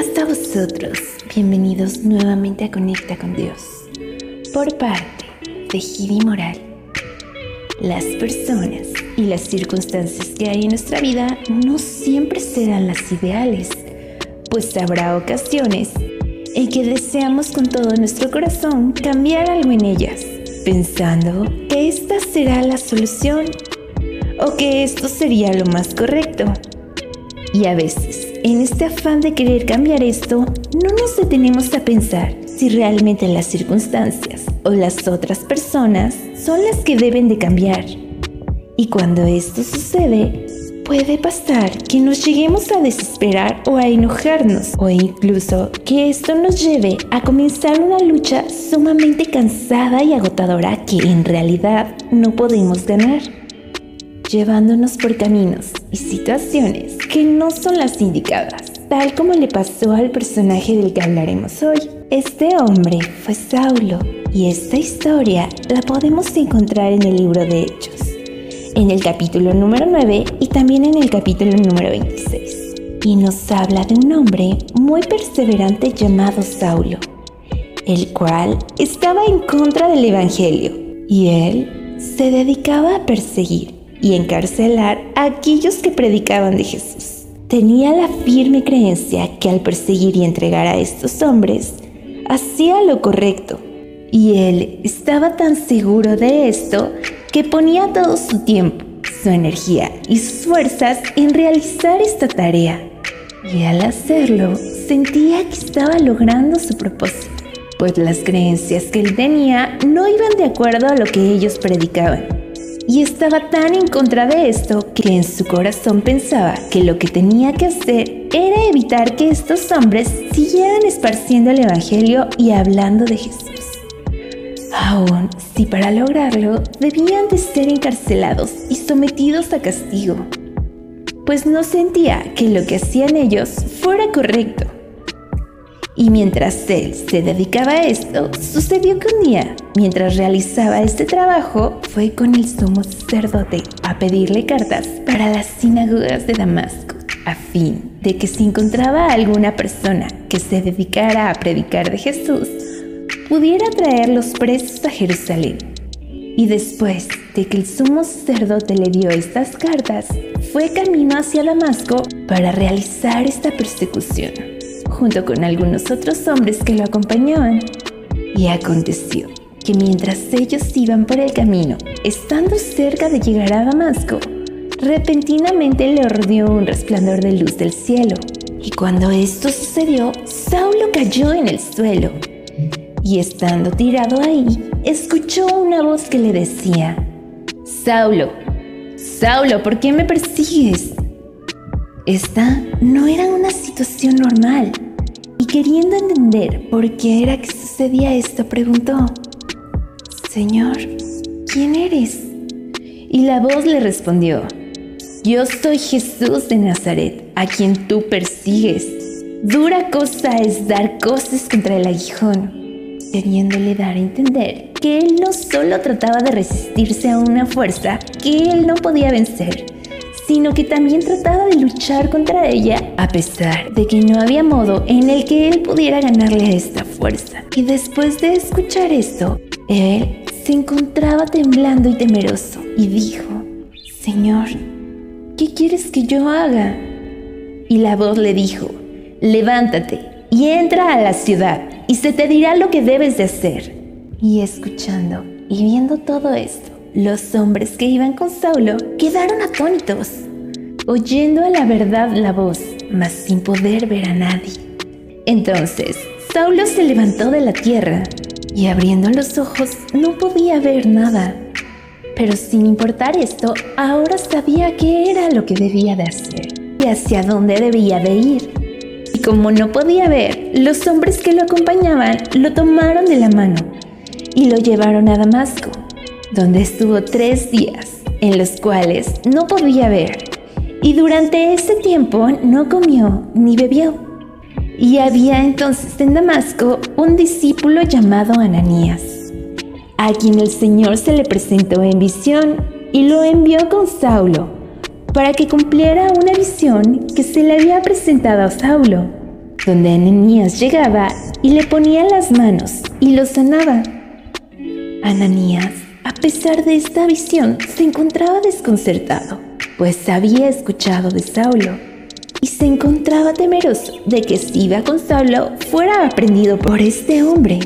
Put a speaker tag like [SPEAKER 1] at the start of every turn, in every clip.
[SPEAKER 1] paz a vosotros. Bienvenidos nuevamente a Conecta con Dios. Por parte de Gidi Moral. Las personas y las circunstancias que hay en nuestra vida no siempre serán las ideales, pues habrá ocasiones en que deseamos con todo nuestro corazón cambiar algo en ellas, pensando que esta será la solución o que esto sería lo más correcto. Y a veces en este afán de querer cambiar esto, no nos detenemos a pensar si realmente las circunstancias o las otras personas son las que deben de cambiar. Y cuando esto sucede, puede pasar que nos lleguemos a desesperar o a enojarnos o incluso que esto nos lleve a comenzar una lucha sumamente cansada y agotadora que en realidad no podemos ganar llevándonos por caminos y situaciones que no son las indicadas, tal como le pasó al personaje del que hablaremos hoy. Este hombre fue Saulo y esta historia la podemos encontrar en el libro de Hechos, en el capítulo número 9 y también en el capítulo número 26. Y nos habla de un hombre muy perseverante llamado Saulo, el cual estaba en contra del Evangelio y él se dedicaba a perseguir y encarcelar a aquellos que predicaban de Jesús. Tenía la firme creencia que al perseguir y entregar a estos hombres, hacía lo correcto. Y él estaba tan seguro de esto que ponía todo su tiempo, su energía y sus fuerzas en realizar esta tarea. Y al hacerlo, sentía que estaba logrando su propósito, pues las creencias que él tenía no iban de acuerdo a lo que ellos predicaban y estaba tan en contra de esto que en su corazón pensaba que lo que tenía que hacer era evitar que estos hombres siguieran esparciendo el Evangelio y hablando de Jesús. Aún si para lograrlo debían de ser encarcelados y sometidos a castigo, pues no sentía que lo que hacían ellos fuera correcto. Y mientras él se dedicaba a esto, sucedió que un día, mientras realizaba este trabajo, fue con el sumo sacerdote a pedirle cartas para las sinagogas de Damasco, a fin de que si encontraba alguna persona que se dedicara a predicar de Jesús, pudiera traer los presos a Jerusalén. Y después de que el sumo sacerdote le dio estas cartas, fue camino hacia Damasco para realizar esta persecución junto con algunos otros hombres que lo acompañaban. Y aconteció que mientras ellos iban por el camino, estando cerca de llegar a Damasco, repentinamente le rodeó un resplandor de luz del cielo. Y cuando esto sucedió, Saulo cayó en el suelo. Y estando tirado ahí, escuchó una voz que le decía, Saulo, Saulo, ¿por qué me persigues? Esta no era una situación normal. Queriendo entender por qué era que sucedía esto, preguntó, Señor, ¿quién eres? Y la voz le respondió, Yo soy Jesús de Nazaret, a quien tú persigues. Dura cosa es dar cosas contra el aguijón, queriéndole dar a entender que él no solo trataba de resistirse a una fuerza que él no podía vencer, sino que también trataba de luchar contra ella, a pesar de que no había modo en el que él pudiera ganarle esta fuerza. Y después de escuchar esto, él se encontraba temblando y temeroso y dijo, Señor, ¿qué quieres que yo haga? Y la voz le dijo, levántate y entra a la ciudad y se te dirá lo que debes de hacer. Y escuchando y viendo todo esto, los hombres que iban con Saulo quedaron atónitos, oyendo a la verdad la voz, mas sin poder ver a nadie. Entonces, Saulo se levantó de la tierra y abriendo los ojos no podía ver nada. Pero sin importar esto, ahora sabía qué era lo que debía de hacer y hacia dónde debía de ir. Y como no podía ver, los hombres que lo acompañaban lo tomaron de la mano y lo llevaron a Damasco donde estuvo tres días, en los cuales no podía ver, y durante ese tiempo no comió ni bebió. Y había entonces en Damasco un discípulo llamado Ananías, a quien el Señor se le presentó en visión y lo envió con Saulo, para que cumpliera una visión que se le había presentado a Saulo. donde Ananías llegaba y le ponía las manos y lo sanaba. Ananías, pesar de esta visión, se encontraba desconcertado, pues había escuchado de Saulo y se encontraba temeroso de que si iba con Saulo fuera aprendido por este hombre.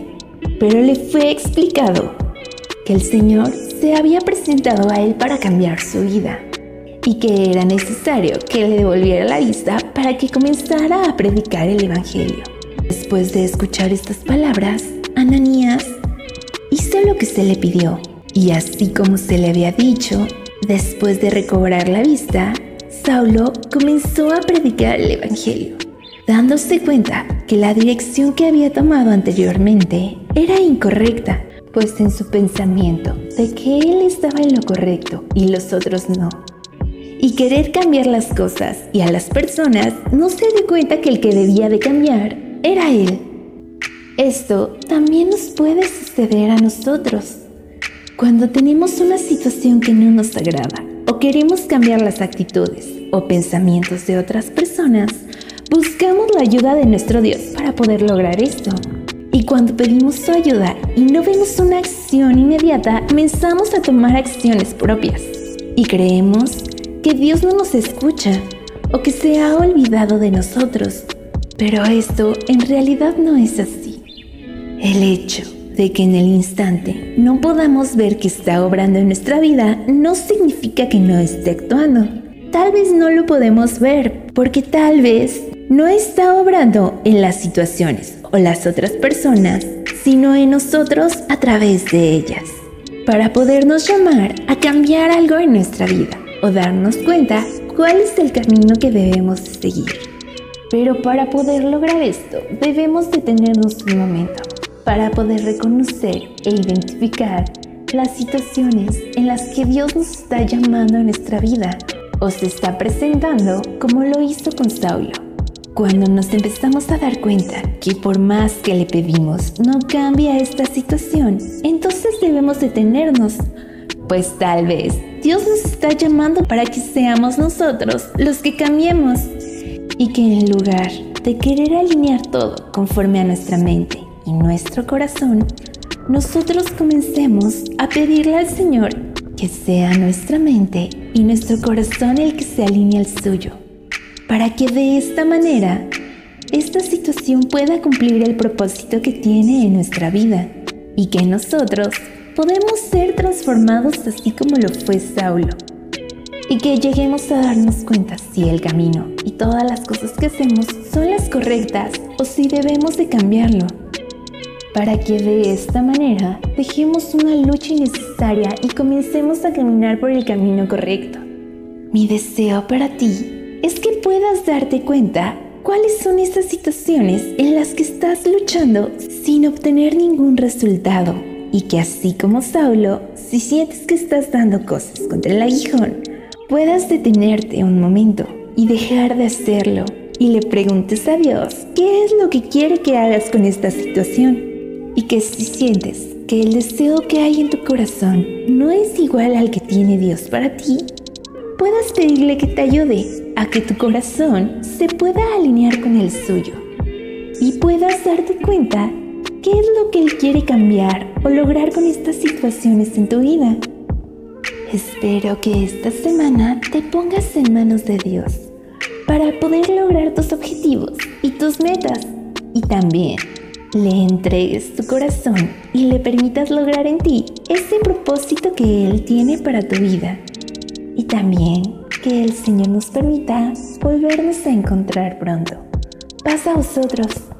[SPEAKER 1] Pero le fue explicado que el Señor se había presentado a él para cambiar su vida y que era necesario que le devolviera la vista para que comenzara a predicar el Evangelio. Después de escuchar estas palabras, Ananías hizo lo que se le pidió y así como se le había dicho, después de recobrar la vista, Saulo comenzó a predicar el Evangelio, dándose cuenta que la dirección que había tomado anteriormente era incorrecta, pues en su pensamiento de que él estaba en lo correcto y los otros no, y querer cambiar las cosas y a las personas, no se dio cuenta que el que debía de cambiar era él. Esto también nos puede suceder a nosotros. Cuando tenemos una situación que no nos agrada o queremos cambiar las actitudes o pensamientos de otras personas, buscamos la ayuda de nuestro Dios para poder lograr esto. Y cuando pedimos su ayuda y no vemos una acción inmediata, comenzamos a tomar acciones propias y creemos que Dios no nos escucha o que se ha olvidado de nosotros. Pero esto en realidad no es así. El hecho de que en el instante no podamos ver que está obrando en nuestra vida no significa que no esté actuando. Tal vez no lo podemos ver porque tal vez no está obrando en las situaciones o las otras personas, sino en nosotros a través de ellas, para podernos llamar a cambiar algo en nuestra vida o darnos cuenta cuál es el camino que debemos seguir. Pero para poder lograr esto, debemos detenernos un momento para poder reconocer e identificar las situaciones en las que Dios nos está llamando a nuestra vida o se está presentando como lo hizo con Saulo. Cuando nos empezamos a dar cuenta que por más que le pedimos no cambia esta situación, entonces debemos detenernos, pues tal vez Dios nos está llamando para que seamos nosotros los que cambiemos y que en lugar de querer alinear todo conforme a nuestra mente y nuestro corazón, nosotros comencemos a pedirle al Señor que sea nuestra mente y nuestro corazón el que se alinee al suyo, para que de esta manera esta situación pueda cumplir el propósito que tiene en nuestra vida y que nosotros podemos ser transformados así como lo fue Saulo. Y que lleguemos a darnos cuenta si el camino y todas las cosas que hacemos son las correctas o si debemos de cambiarlo. Para que de esta manera dejemos una lucha innecesaria y comencemos a caminar por el camino correcto. Mi deseo para ti es que puedas darte cuenta cuáles son esas situaciones en las que estás luchando sin obtener ningún resultado y que así como Saulo, si sientes que estás dando cosas contra el aguijón, puedas detenerte un momento y dejar de hacerlo y le preguntes a Dios qué es lo que quiere que hagas con esta situación que si sientes que el deseo que hay en tu corazón no es igual al que tiene Dios para ti, puedas pedirle que te ayude a que tu corazón se pueda alinear con el suyo y puedas darte cuenta ¿Qué es lo que Él quiere cambiar o lograr con estas situaciones en tu vida? Espero que esta semana te pongas en manos de Dios para poder lograr tus objetivos y tus metas y también le entregues tu corazón y le permitas lograr en ti ese propósito que Él tiene para tu vida. Y también que el Señor nos permita volvernos a encontrar pronto. Pasa a vosotros.